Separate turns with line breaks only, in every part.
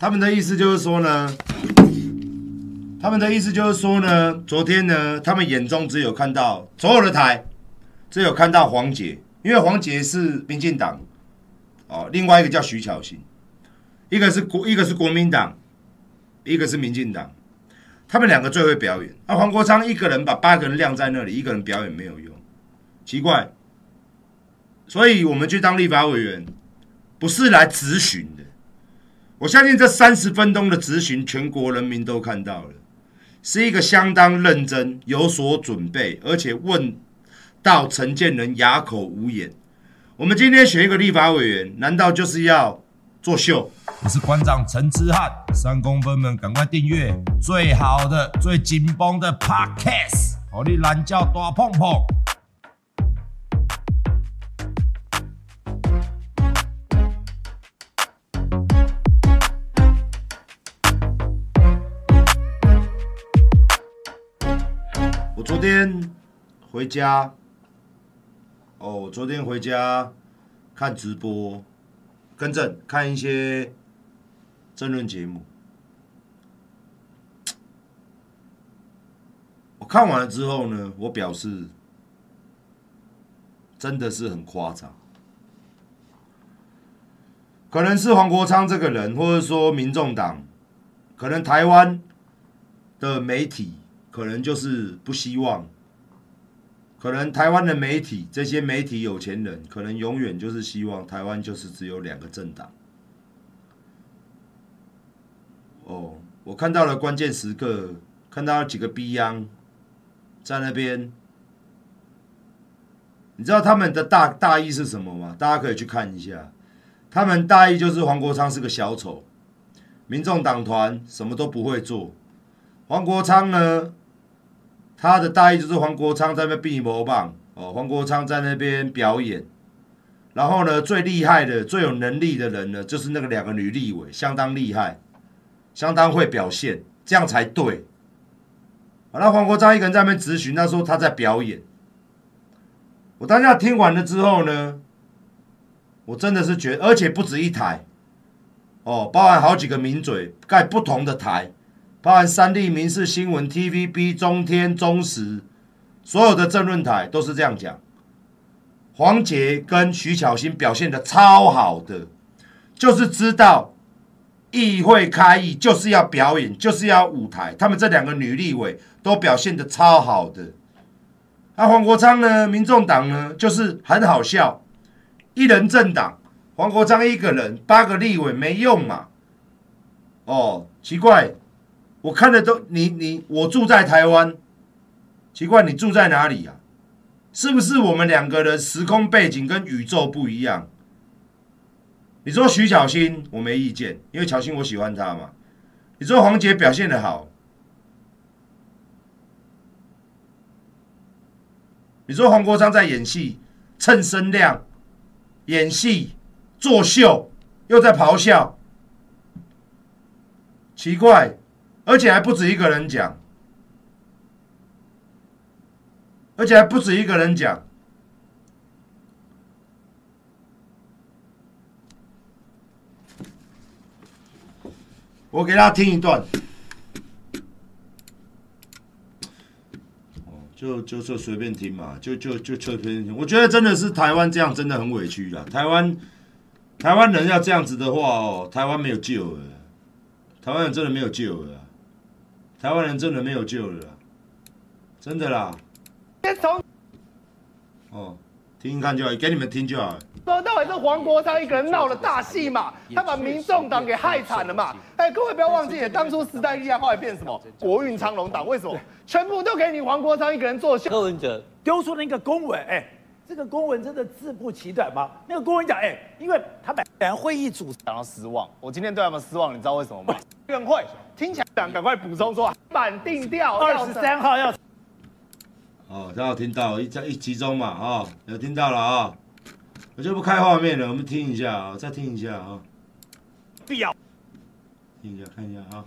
他们的意思就是说呢，他们的意思就是说呢，昨天呢，他们眼中只有看到所有的台，只有看到黄杰，因为黄杰是民进党，哦，另外一个叫徐巧芯，一个是国，一个是国民党，一个是民进党，他们两个最会表演。啊，黄国昌一个人把八个人晾在那里，一个人表演没有用，奇怪。所以我们去当立法委员，不是来咨询的。我相信这三十分钟的质询，全国人民都看到了，是一个相当认真、有所准备，而且问到陈建仁哑口无言。我们今天选一个立法委员，难道就是要作秀？
我是馆长陈之汉，三公分们赶快订阅最好的、最紧绷的 Podcast，好你懒叫大碰碰。
我昨天回家，哦，我昨天回家看直播，跟着看一些争论节目。我看完了之后呢，我表示真的是很夸张，可能是黄国昌这个人，或者说民众党，可能台湾的媒体。可能就是不希望，可能台湾的媒体，这些媒体有钱人，可能永远就是希望台湾就是只有两个政党。哦，我看到了关键时刻，看到了几个逼样在那边，你知道他们的大大意是什么吗？大家可以去看一下，他们大意就是黄国昌是个小丑，民众党团什么都不会做，黄国昌呢？他的大意就是黄国昌在那边比魔棒哦，黄国昌在那边表演，然后呢，最厉害的、最有能力的人呢，就是那个两个女立委，相当厉害，相当会表现，这样才对。好，那黄国昌一个人在那边质询，他说他在表演。我当下听完了之后呢，我真的是觉得，而且不止一台，哦，包含好几个名嘴盖不同的台。包含三立、民视新闻、TVB、中天、中时，所有的政论台都是这样讲。黄杰跟徐巧芯表现得超好的，就是知道议会开议就是要表演，就是要舞台。他们这两个女立委都表现得超好的。那黄国昌呢？民众党呢？就是很好笑，一人政党，黄国昌一个人八个立委没用嘛？哦，奇怪。我看的都你你我住在台湾，奇怪你住在哪里啊？是不是我们两个的时空背景跟宇宙不一样？你说徐巧芯我没意见，因为巧欣我喜欢他嘛。你说黄杰表现的好，你说黄国昌在演戏蹭声量，演戏作秀又在咆哮，奇怪。而且还不止一个人讲，而且还不止一个人讲。我给大家听一段，哦，就就就随便听嘛，就就就随便听。我觉得真的是台湾这样真的很委屈啊！台湾台湾人要这样子的话哦，台湾没有救了，台湾人真的没有救了。台湾人真的没有救了，真的啦。先从哦，听听看就好，给你们听就好。
说到底是黄国昌一个人闹了大戏嘛，他把民众党给害惨了嘛。哎，各位不要忘记，当初时代力量后来变什么？国运昌隆党，为什么？全部都给你黄国昌一个人作秀。
柯文哲丢出那个公文，哎，这个公文真的字不其短吗？那个公文讲，哎，因为他本来会议主持人失望，我今天对他们失望，你知道为什么吗？院会听起来想赶快补充说，板定调二十三号要。
哦，大家有听到一一集中嘛？啊、哦，有听到了啊、哦，我就不开画面了，我们听一下啊、哦，再听一下啊。
必要。
听一下，看一下啊。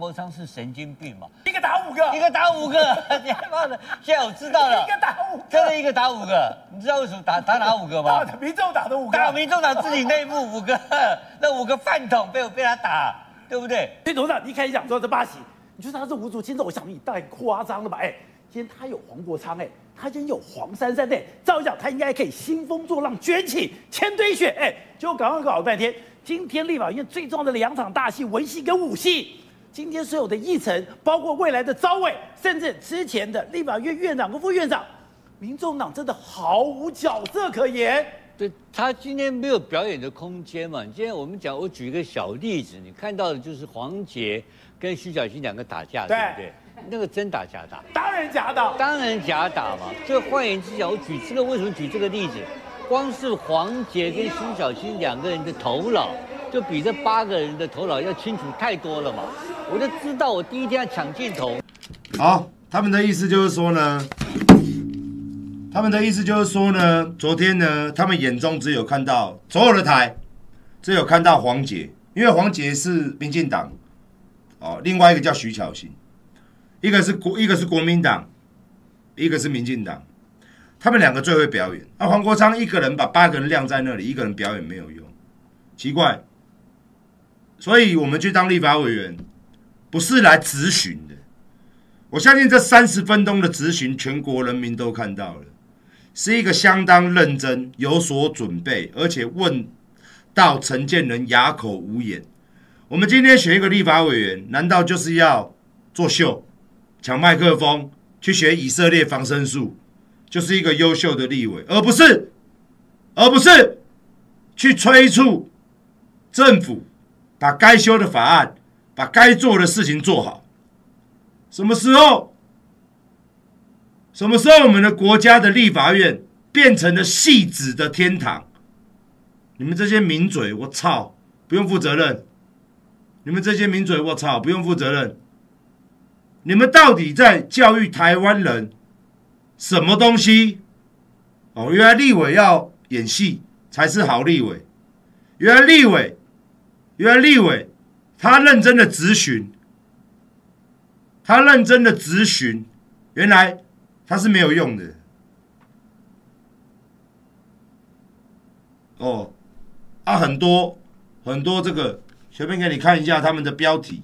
郭昌是神经病嘛？
一个打五个，
一个打五个，你害怕的？现在我知道了，
一个打五个，
真的一个打五个，你知道为什么打打哪五个吗？
民众党的五个，
打民众党自己内部五个，那五个饭桶被我被他打。对不对？
所以董事长，你开始讲说这八喜，你觉得他是无足轻重？我想你太夸张了吧？哎，今天他有黄国昌，哎，他今天有黄珊珊，对，照理讲他应该可以兴风作浪，卷起千堆雪，哎，结果刚刚搞了半天，今天立法院最重要的两场大戏，文戏跟武戏。今天所有的议程，包括未来的招委，甚至之前的立法院院长跟副院长，民众党真的毫无角色可言。
对，他今天没有表演的空间嘛？今天我们讲，我举一个小例子，你看到的就是黄杰跟徐小新两个打架，对，对不对？那个真打假打？
当然假打，
当然假打嘛。这换言之讲，我举这个为什么举这个例子？光是黄杰跟徐小新两个人的头脑。就比这八个人的头脑要清楚太多了嘛！我就知道我第一天要抢镜头。
好，他们的意思就是说呢，他们的意思就是说呢，昨天呢，他们眼中只有看到所有的台，只有看到黄捷，因为黄捷是民进党，哦，另外一个叫徐巧芯，一个是国，一个是国民党，一个是民进党，他们两个最会表演。那黄国昌一个人把八个人晾在那里，一个人表演没有用，奇怪。所以我们去当立法委员，不是来质询的。我相信这三十分钟的质询，全国人民都看到了，是一个相当认真、有所准备，而且问到陈建仁哑口无言。我们今天选一个立法委员，难道就是要作秀、抢麦克风、去学以色列防身术，就是一个优秀的立委，而不是，而不是去催促政府？把该修的法案，把该做的事情做好。什么时候？什么时候我们的国家的立法院变成了戏子的天堂？你们这些名嘴，我操，不用负责任。你们这些名嘴，我操，不用负责任。你们到底在教育台湾人什么东西？哦，原来立委要演戏才是好立委。原来立委。原来立委，他认真的质询，他认真的质询，原来他是没有用的。哦，啊，很多很多这个，随便给你看一下他们的标题。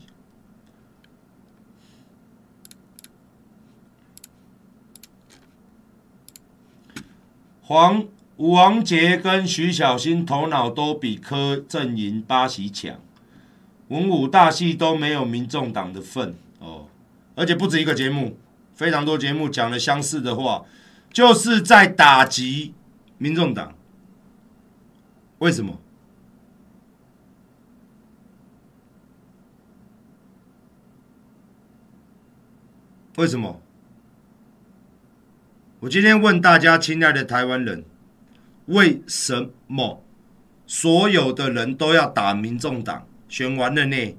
黄。吴王杰跟徐小新头脑都比柯阵营八喜强，文武大戏都没有民众党的份哦，而且不止一个节目，非常多节目讲了相似的话，就是在打击民众党。为什么？为什么？我今天问大家，亲爱的台湾人。为什么所有的人都要打民众党？选完了呢？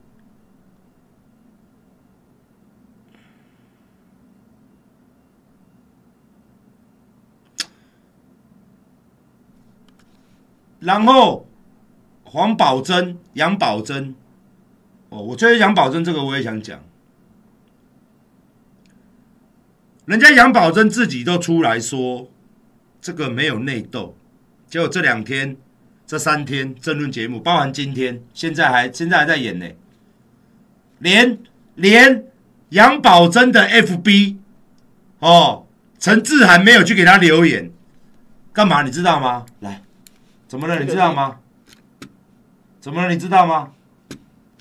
然后黄宝珍、杨宝珍，哦，我觉得杨宝珍这个我也想讲，人家杨宝珍自己都出来说，这个没有内斗。结果这两天、这三天争论节目，包含今天，现在还现在还在演呢。连连杨宝珍的 FB 哦，陈志涵没有去给他留言，干嘛？你知道吗？来，怎么了？你知道吗？怎么了？你知道吗？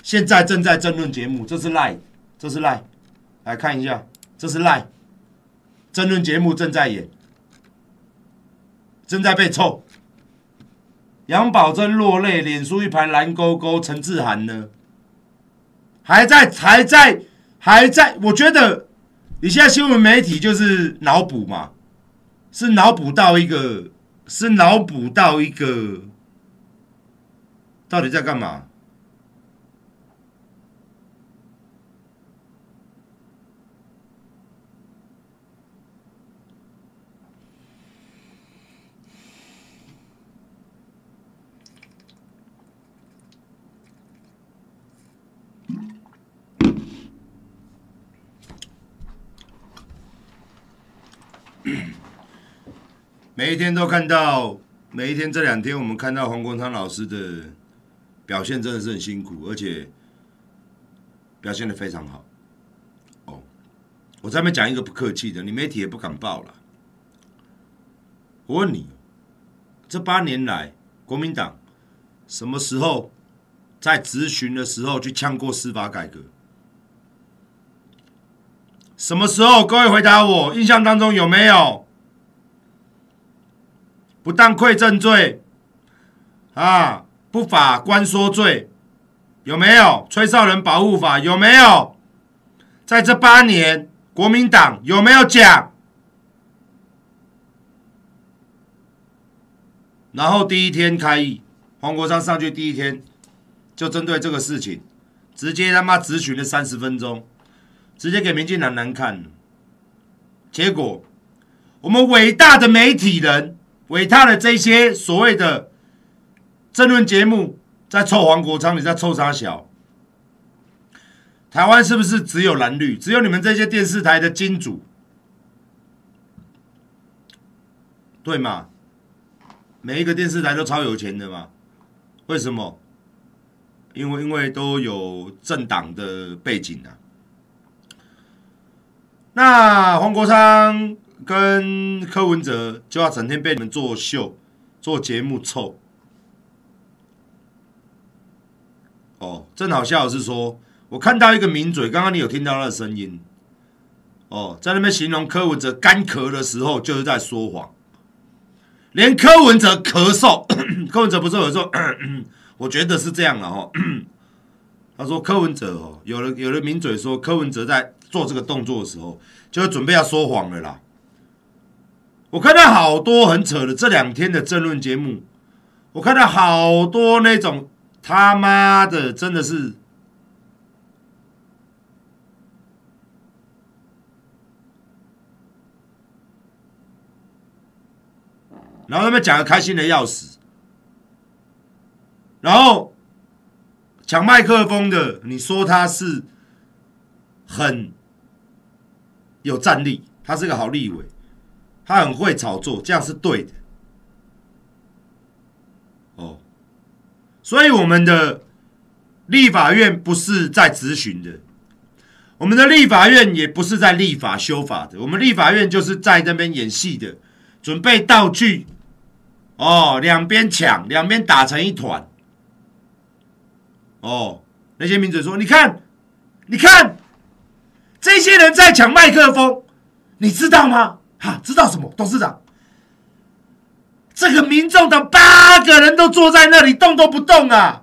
现在正在争论节目，这是赖这是赖来看一下，这是赖，争论节目正在演，正在被臭。杨宝珍落泪，脸书一排蓝勾勾。陈志涵呢？还在，还在，还在。我觉得你现在新闻媒体就是脑补嘛，是脑补到一个，是脑补到一个，到底在干嘛？每一天都看到，每一天这两天我们看到黄国昌老师的表现真的是很辛苦，而且表现的非常好。哦，我在那边讲一个不客气的，你媒体也不敢报了。我问你，这八年来，国民党什么时候在质询的时候去呛过司法改革？什么时候？各位回答我，印象当中有没有？不当馈赠罪啊，不法官说罪有没有？吹哨人保护法有没有？在这八年，国民党有没有讲？然后第一天开议，黄国昌上去第一天就针对这个事情，直接他妈质询了三十分钟。直接给民进党难看，结果我们伟大的媒体人、伟大的这些所谓的政论节目，在臭黄国昌，你在臭三小？台湾是不是只有蓝绿？只有你们这些电视台的金主，对吗？每一个电视台都超有钱的嘛？为什么？因为因为都有政党的背景啊。那黄国昌跟柯文哲就要整天被你们做秀、做节目臭。哦，正好笑的是说，我看到一个名嘴，刚刚你有听到他的声音。哦，在那边形容柯文哲干咳的时候，就是在说谎。连柯文哲咳嗽，柯文哲不是有时候，我觉得是这样的哦。他说柯文哲哦，有了有了名嘴说柯文哲在。做这个动作的时候，就准备要说谎了啦。我看到好多很扯的这两天的政论节目，我看到好多那种他妈的真的是，然后他们讲的开心的要死，然后抢麦克风的，你说他是很。有战力，他是个好立委，他很会炒作，这样是对的。哦，所以我们的立法院不是在质询的，我们的立法院也不是在立法修法的，我们立法院就是在那边演戏的，准备道具。哦，两边抢，两边打成一团。哦，那些名嘴说：“你看，你看。”这些人在抢麦克风，你知道吗？哈，知道什么？董事长，这个民众党八个人都坐在那里动都不动啊，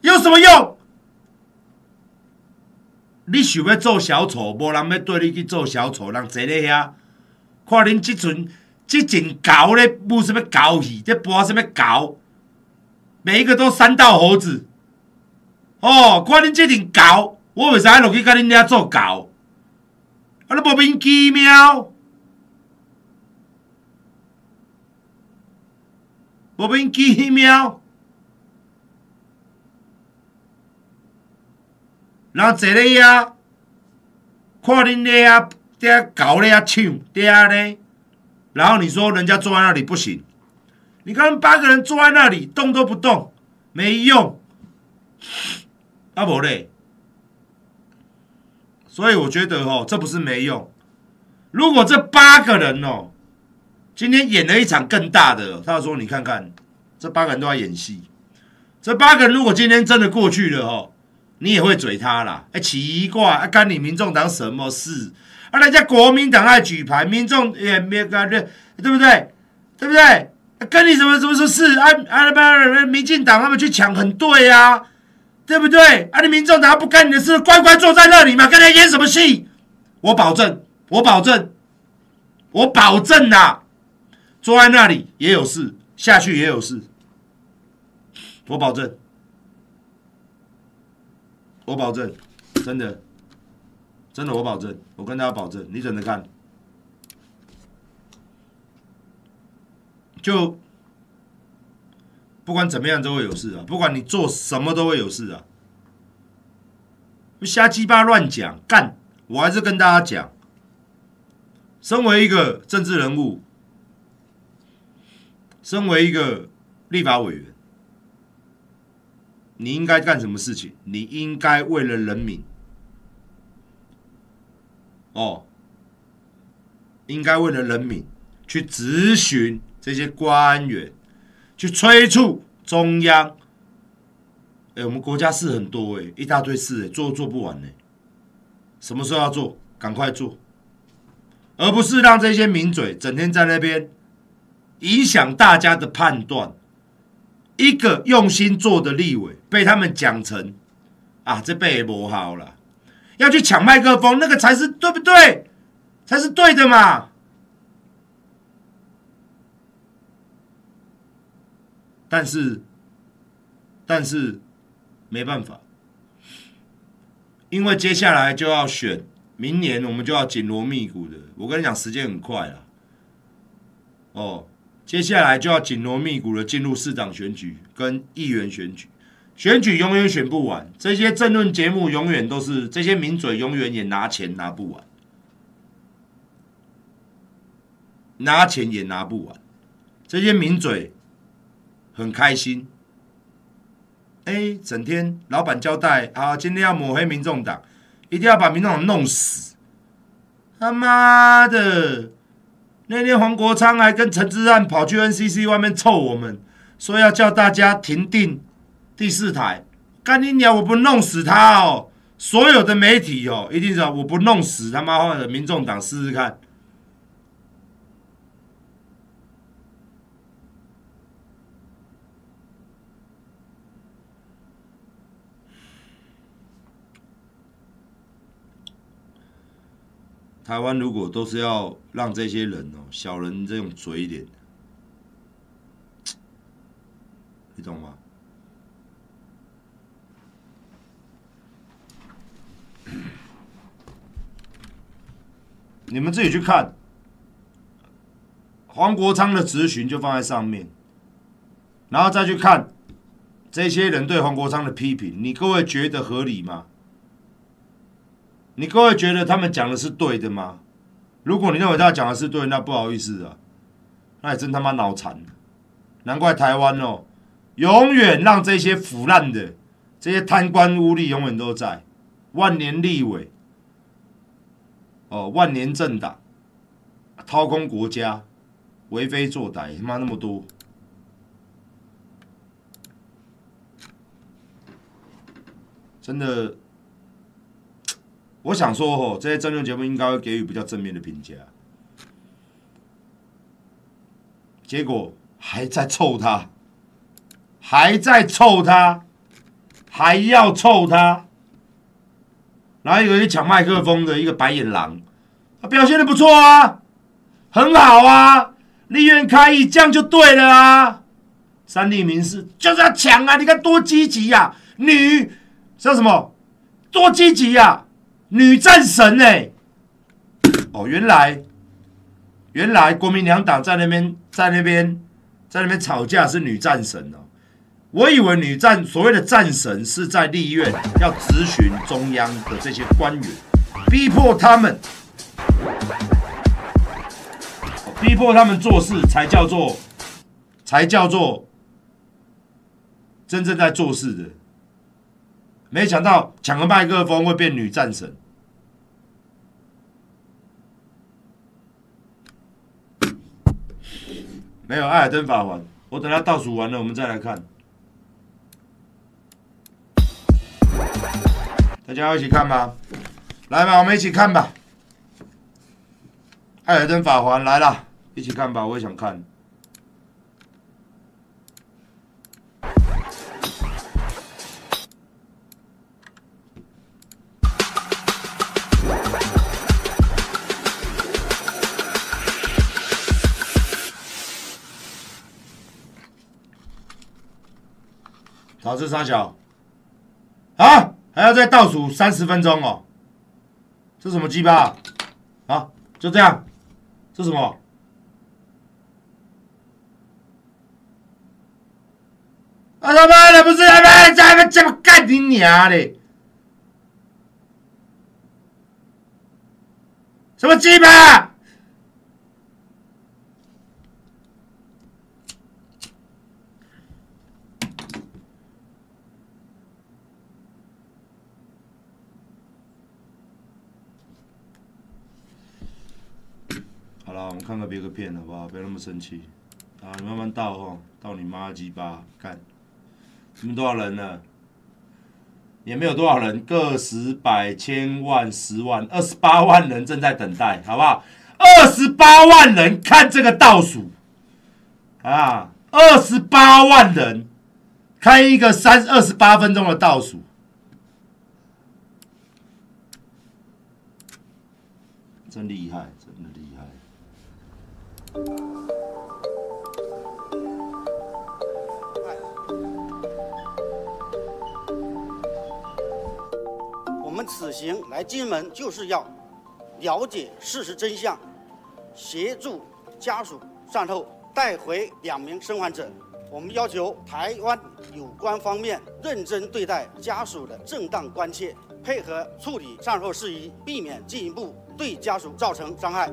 有什么用？你想要做小丑，无人要对你去做小丑，人坐咧遐，看恁这群这群狗咧，舞什么狗戏，在播什么狗，每一个都三道猴子。哦，看恁这群狗，我为啥落去跟恁俩做狗？啊！你莫名其妙，莫名其妙，然后坐咧遐，看恁咧遐在搞咧遐唱，在咧，然后你说人家坐在那里不行，你看八个人坐在那里动都不动，没用，啊无咧。所以我觉得哦，这不是没用。如果这八个人哦，今天演了一场更大的，他说：“你看看，这八个人都在演戏。这八个人如果今天真的过去了哦，你也会嘴他啦。哎，奇怪，啊，干你民众党什么事？啊，人家国民党爱举牌，民众也没干对，对不对？对不对？跟你什么什么什么事？啊啊，不，民进党他们去抢，很对呀，啊。”对不对？啊，你民众党不干你的事，乖乖坐在那里嘛，跟他演什么戏？我保证，我保证，我保证呐、啊，坐在那里也有事，下去也有事，我保证，我保证，真的，真的，我保证，我跟大家保证，你等着看，就。不管怎么样都会有事啊！不管你做什么都会有事啊！瞎鸡巴乱讲干！我还是跟大家讲，身为一个政治人物，身为一个立法委员，你应该干什么事情？你应该为了人民，哦，应该为了人民去质询这些官员，去催促中央。哎，我们国家事很多哎，一大堆事哎，做做不完呢。什么时候要做？赶快做，而不是让这些名嘴整天在那边影响大家的判断。一个用心做的立委被他们讲成啊，这辈也不好了，要去抢麦克风，那个才是对不对？才是对的嘛。但是，但是没办法，因为接下来就要选，明年我们就要紧锣密鼓的。我跟你讲，时间很快了，哦。接下来就要紧锣密鼓的进入市长选举跟议员选举，选举永远选不完，这些政论节目永远都是这些名嘴永远也拿钱拿不完，拿钱也拿不完，这些名嘴很开心，哎，整天老板交代啊，今天要抹黑民众党，一定要把民众党弄死，他妈的！那天黄国昌还跟陈志汉跑去 NCC 外面凑我们，说要叫大家停定第四台，干你鸟！我不弄死他哦！所有的媒体哦，一定是我不弄死他妈的民众党试试看。台湾如果都是要让这些人哦，小人这种嘴脸，你懂吗？你们自己去看，黄国昌的质询就放在上面，然后再去看这些人对黄国昌的批评，你各位觉得合理吗？你各位觉得他们讲的是对的吗？如果你认为他讲的是对，那不好意思啊，那也真他妈脑残。难怪台湾哦，永远让这些腐烂的、这些贪官污吏永远都在。万年立委，哦，万年政党，掏空国家，为非作歹，他妈那么多，真的。我想说，吼，这些政论节目应该会给予比较正面的评价，结果还在臭他，还在臭他，还要臭他，然后有一个抢麦克风的一个白眼狼，他表现的不错啊，很好啊，立院开议，这样就对了啊，三立民视就是要抢啊，你看多积极呀，女叫什么，多积极呀。女战神呢、哦，原来原来国民两党在那边在那边在那边吵架是女战神哦。我以为女战所谓的战神是在立院要质询中央的这些官员，逼迫他们，逼迫他们做事才叫做才叫做真正在做事的。没想到抢个麦克风会变女战神。没有艾尔登法环，我等他倒数完了，我们再来看。大家要一起看吗？来吧，我们一起看吧。艾尔登法环来了，一起看吧，我也想看。好，这三小，啊，还要再倒数三十分钟哦。这什么鸡巴？啊，就这样。这什么？啊他妈的，不是他妈在那这么干你娘的？什么鸡巴？好了，我们看个别个片好不好？不要那么生气。啊，你慢慢倒哦，倒你妈鸡巴！干，你们多少人了？也没有多少人，个十百千万十万二十八万人正在等待，好不好？二十八万人看这个倒数啊！二十八万人开一个三二十八分钟的倒数，真，厉害。
我们此行来金门就是要了解事实真相，协助家属善后。带回两名生还者，我们要求台湾有关方面认真对待家属的正当关切，配合处理善后事宜，避免进一步对家属造成伤害。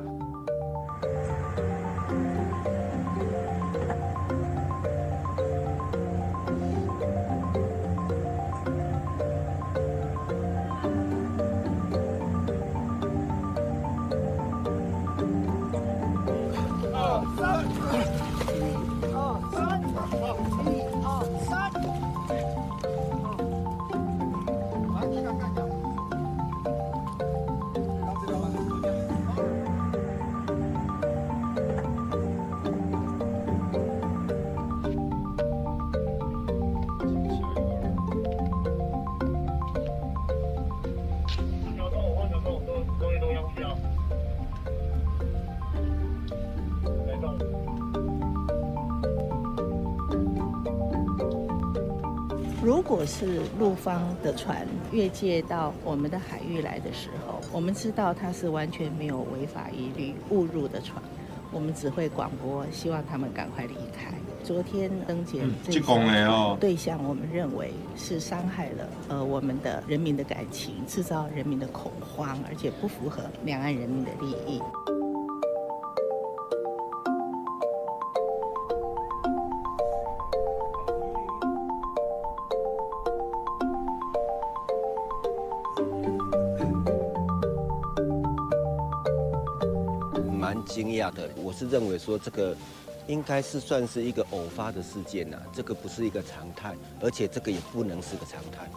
陆方的船越界到我们的海域来的时候，我们知道它是完全没有违法疑虑误入的船，我们只会广播，希望他们赶快离开。昨天登检这个对象，我们认为是伤害了呃我们的人民的感情，制造人民的恐慌，而且不符合两岸人民的利益。
我是认为说这个应该是算是一个偶发的事件呐、啊，这个不是一个常态，而且这个也不能是个常态。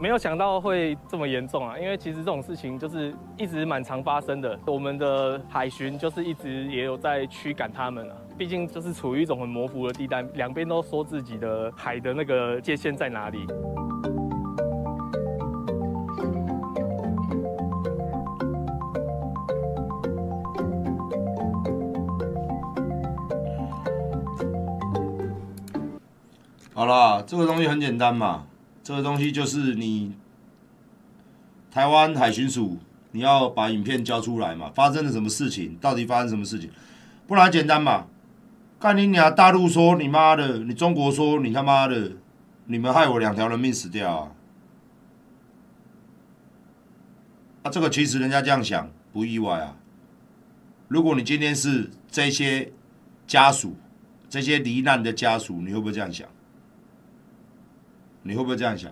没有想到会这么严重啊，因为其实这种事情就是一直蛮常发生的。我们的海巡就是一直也有在驱赶他们啊，毕竟就是处于一种很模糊的地带，两边都说自己的海的那个界限在哪里。
好啦，这个东西很简单嘛，这个东西就是你台湾海巡署，你要把影片交出来嘛，发生了什么事情，到底发生什么事情，不然简单嘛，干你娘！大陆说你妈的，你中国说你他妈的，你们害我两条人命死掉啊！啊，这个其实人家这样想不意外啊。如果你今天是这些家属，这些罹难的家属，你会不会这样想？你会不会这样想？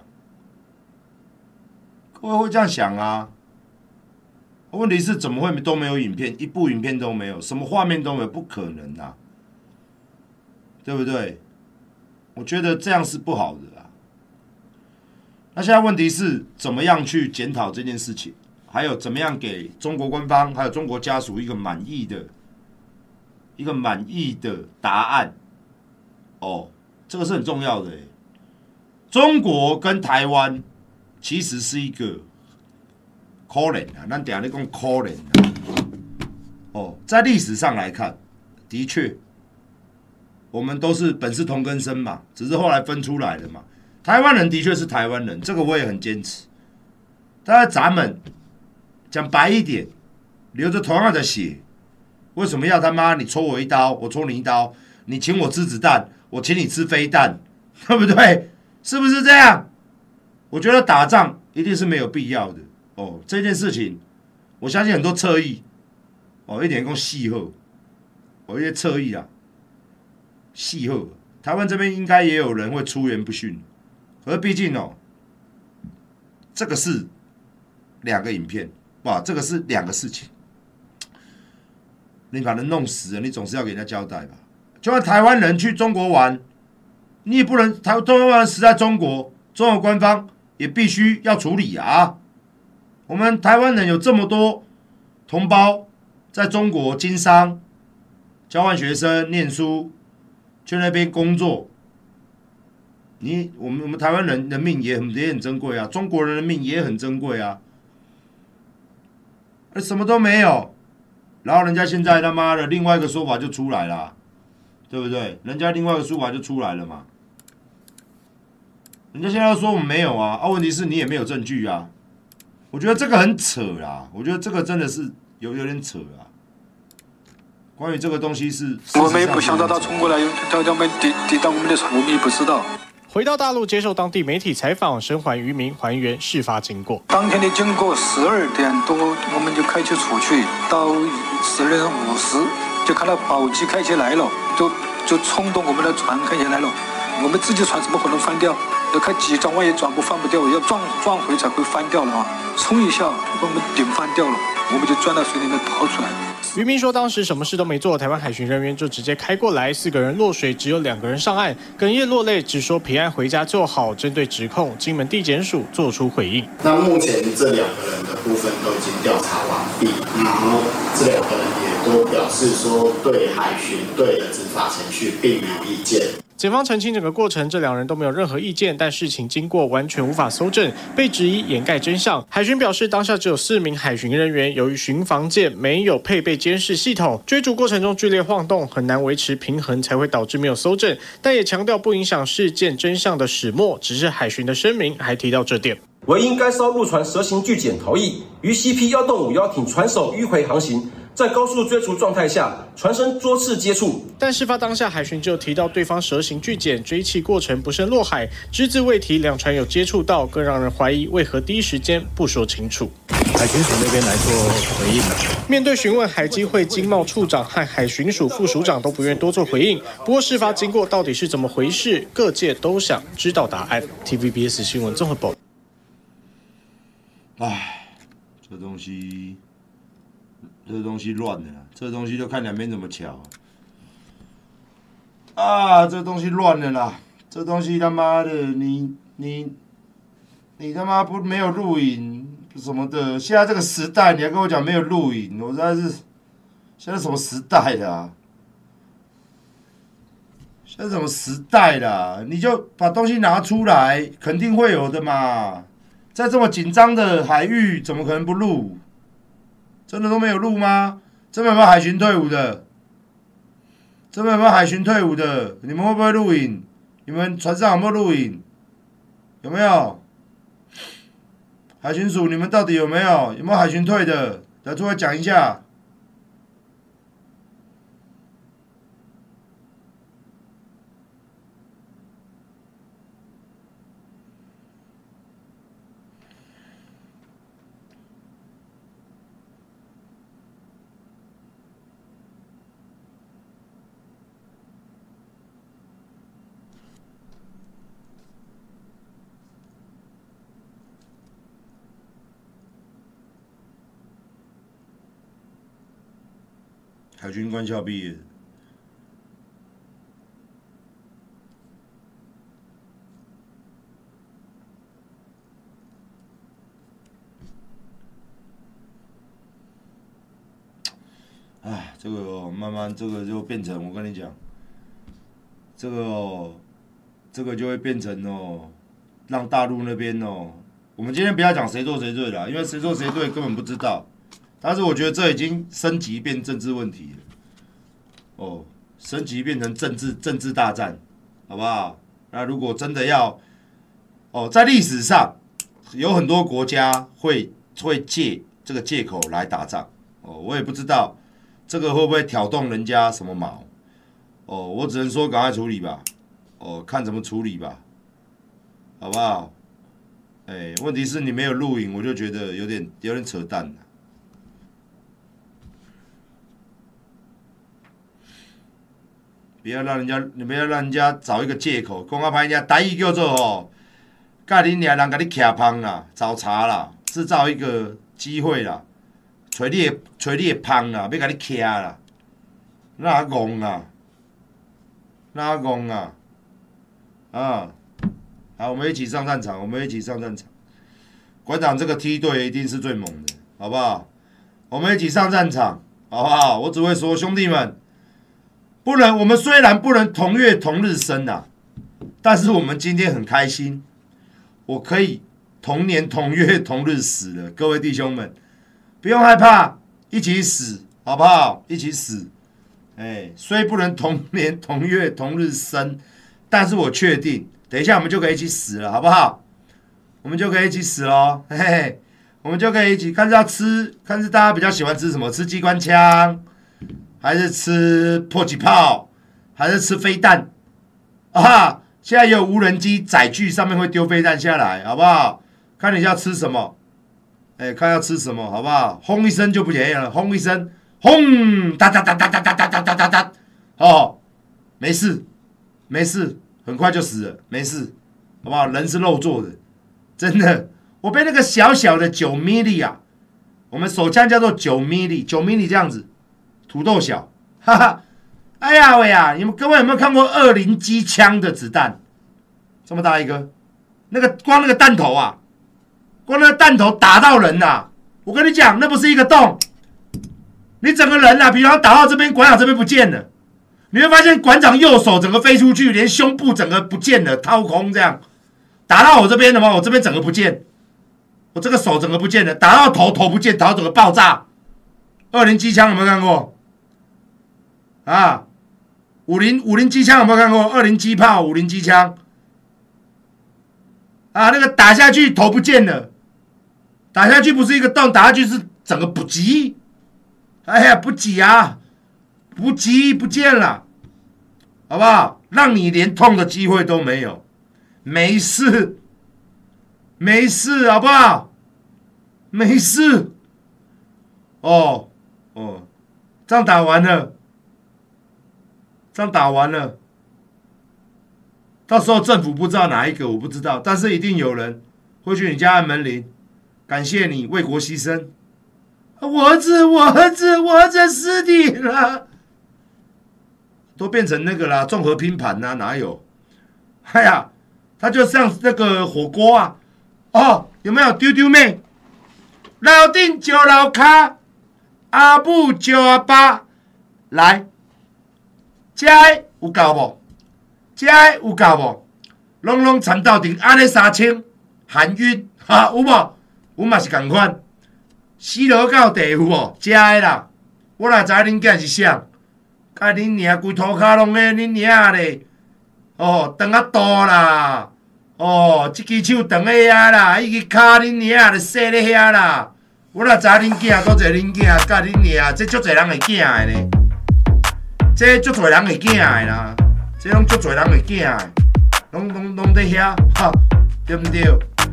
各位会这样想啊？问题是怎么会都没有影片，一部影片都没有，什么画面都没有，不可能啊，对不对？我觉得这样是不好的啊。那现在问题是怎么样去检讨这件事情，还有怎么样给中国官方还有中国家属一个满意的、一个满意的答案？哦，这个是很重要的。中国跟台湾其实是一个可怜啊，那等下你讲可怜啊。哦，在历史上来看，的确，我们都是本是同根生嘛，只是后来分出来的嘛。台湾人的确是台湾人，这个我也很坚持。但是咱们讲白一点，流着同样的血，为什么要他妈你戳我一刀，我戳你一刀？你请我吃子弹，我请你吃飞弹，对不对？是不是这样？我觉得打仗一定是没有必要的哦。这件事情，我相信很多侧翼哦，一点讲细后，哦，一些侧翼啊，细后，台湾这边应该也有人会出言不逊。而毕竟哦，这个是两个影片，哇，这个是两个事情。你把人弄死了，你总是要给人家交代吧？就算台湾人去中国玩，你也不能台台湾人死在中国，中国官方也必须要处理啊。我们台湾人有这么多同胞在中国经商、交换学生、念书，去那边工作。你我们我们台湾人的命也很也很珍贵啊，中国人的命也很珍贵啊。什么都没有，然后人家现在他妈的另外一个说法就出来了，对不对？人家另外一个说法就出来了嘛。人家现在说我们没有啊，啊，问题是你也没有证据啊。我觉得这个很扯啦，我觉得这个真的是有有点扯啊。关于这个东西是，
我们也不想到他冲过来，他他们抵抵挡我们的船，我们也不知道。
回到大陆接受当地媒体采访，生还渔民还原事发经过。
当天的经过十二点多，我们就开车出去，到十二点五十就看到宝鸡开起来了，就就冲动我们的船开起来了。我们自己船怎么可能翻掉？要开几转万一转不翻不掉，要撞撞回才会翻掉了啊！冲一下把我们顶翻掉了，我们就钻到水里面跑出来。
渔民说，当时什么事都没做，台湾海巡人员就直接开过来，四个人落水，只有两个人上岸，哽咽落泪，只说平安回家就好。针对指控，金门地检署做出回应。
那目前这两个人的部分都已经调查完毕，然后这两个人也都表示说，对海巡队的执法程序并没有意见。
检方澄清整个过程，这两人都没有任何意见，但事情经过完全无法搜证，被质疑掩盖真相。海巡表示，当下只有四名海巡人员，由于巡防舰没有配备监视系统，追逐过程中剧烈晃动，很难维持平衡，才会导致没有搜证。但也强调不影响事件真相的始末，只是海巡的声明还提到这点。
唯因该艘陆船蛇形巨检逃逸，于 CP 幺洞五幺艇船首迂回航行。在高速追逐状态下，船身多次接触，
但事发当下，海巡就提到对方蛇形巨舰追缉过程不慎落海，只字未提两船有接触到，更让人怀疑为何第一时间不说清楚。
海巡署那边来做回应。
面对询问，海基会经贸处长和海巡署副署长都不愿多做回应。不过事发经过到底是怎么回事，各界都想知道答案。TVBS 新闻综合报。
唉，这东西。这东西乱的，这东西就看两边怎么乔。啊，这东西乱了啦！这东西他妈的，你你你他妈不没有录影什么的。现在这个时代，你还跟我讲没有录影，我实在是现在什么时代啦？现在什么时代啦？你就把东西拿出来，肯定会有的嘛。在这么紧张的海域，怎么可能不录？真的都没有录吗？真的有没有海巡退伍的？真的有没有海巡退伍的？你们会不会录影？你们船上有没有录影？有没有？海巡署，你们到底有没有？有没有海巡退的？来出来讲一下。海军官校毕业。哎，这个哦，慢慢这个就变成我跟你讲，这个哦，这个就会变成哦，让大陆那边哦，我们今天不要讲谁错谁对了，因为谁错谁对根本不知道。但是我觉得这已经升级变政治问题了，哦，升级变成政治政治大战，好不好？那如果真的要，哦，在历史上有很多国家会会借这个借口来打仗，哦，我也不知道这个会不会挑动人家什么毛，哦，我只能说赶快处理吧，哦，看怎么处理吧，好不好？哎，问题是你没有录影，我就觉得有点有点扯淡了。不要让人家，你不要让人家找一个借口，讲啊歹听，台语叫做吼，甲恁俩人甲你徛芳啦，找茬啦，制造一个机会啦，找你的找你的芳啦，要甲你徛啦，哪公啊？哪公啊？啊！好，我们一起上战场，我们一起上战场。馆长，这个梯队一定是最猛的，好不好？我们一起上战场，好不好？我只会说，兄弟们，不能，我们虽然不能同月同日生啊，但是我们今天很开心，我可以同年同月同日死了。各位弟兄们，不用害怕，一起死，好不好？一起死。哎，虽不能同年同月同日生，但是我确定，等一下我们就可以一起死了，好不好？我们就可以一起死喽，嘿嘿，我们就可以一起看是要吃，看是大家比较喜欢吃什么？吃机关枪，还是吃迫击炮，还是吃飞弹？啊，现在有无人机载具，上面会丢飞弹下来，好不好？看你要吃什么？哎，看要吃什么，好不好？轰一声就不便宜了，轰一声。轰！哒哒哒哒哒哒哒哒哒哒！哦，没事，没事，很快就死了，没事，好不好？人是肉做的，真的。我被那个小小的九米啊，我们手枪叫做九米里，九米这样子，土豆小，哈哈。哎呀喂呀，你们各位有没有看过二零机枪的子弹？这么大一个，那个光那个弹头啊，光那个弹头打到人呐、我跟你讲，那不是一个洞。你整个人啊，比方打到这边，馆长这边不见了，你会发现馆长右手整个飞出去，连胸部整个不见了，掏空这样。打到我这边的话，我这边整个不见，我这个手整个不见了。打到头，头不见，头整个爆炸。二零机枪有没有看过？啊，五零五零机枪有没有看过？二零机炮，五零机枪。啊，那个打下去头不见了，打下去不是一个洞，打下去是整个不击。哎呀，不挤啊，不挤不见了，好不好？让你连痛的机会都没有，没事，没事，好不好？没事。哦哦，仗打完了，仗打完了，到时候政府不知道哪一个，我不知道，但是一定有人会去你家按门铃，感谢你为国牺牲。我儿子，我儿子，我儿子死你了，都变成那个啦，综合拼盘呐，哪有？哎呀，他就像那个火锅啊，哦，有没有丢丢妹？老丁九老卡，阿母就阿爸，来，遮有够无？遮有够无？拢拢缠到顶，安尼三千，含晕，哈，有无？阮嘛是共款。死老狗地府哦，食的啦！我若知恁囝是啥？甲恁娘规涂骹拢咧，恁娘咧！哦，长啊大啦！哦，即只手长咧遐啦，伊支骹恁娘咧细咧遐啦！我若知恁囝搁一个恁囝，甲恁娘，这足侪人会惊的呢！这足侪人会惊的啦！这拢足侪人会惊的，拢拢拢在遐，哈，对不对？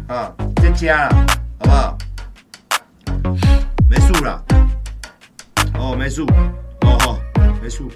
啊，在食啦，好不好？没数了，哦，没数，哦哦，没数。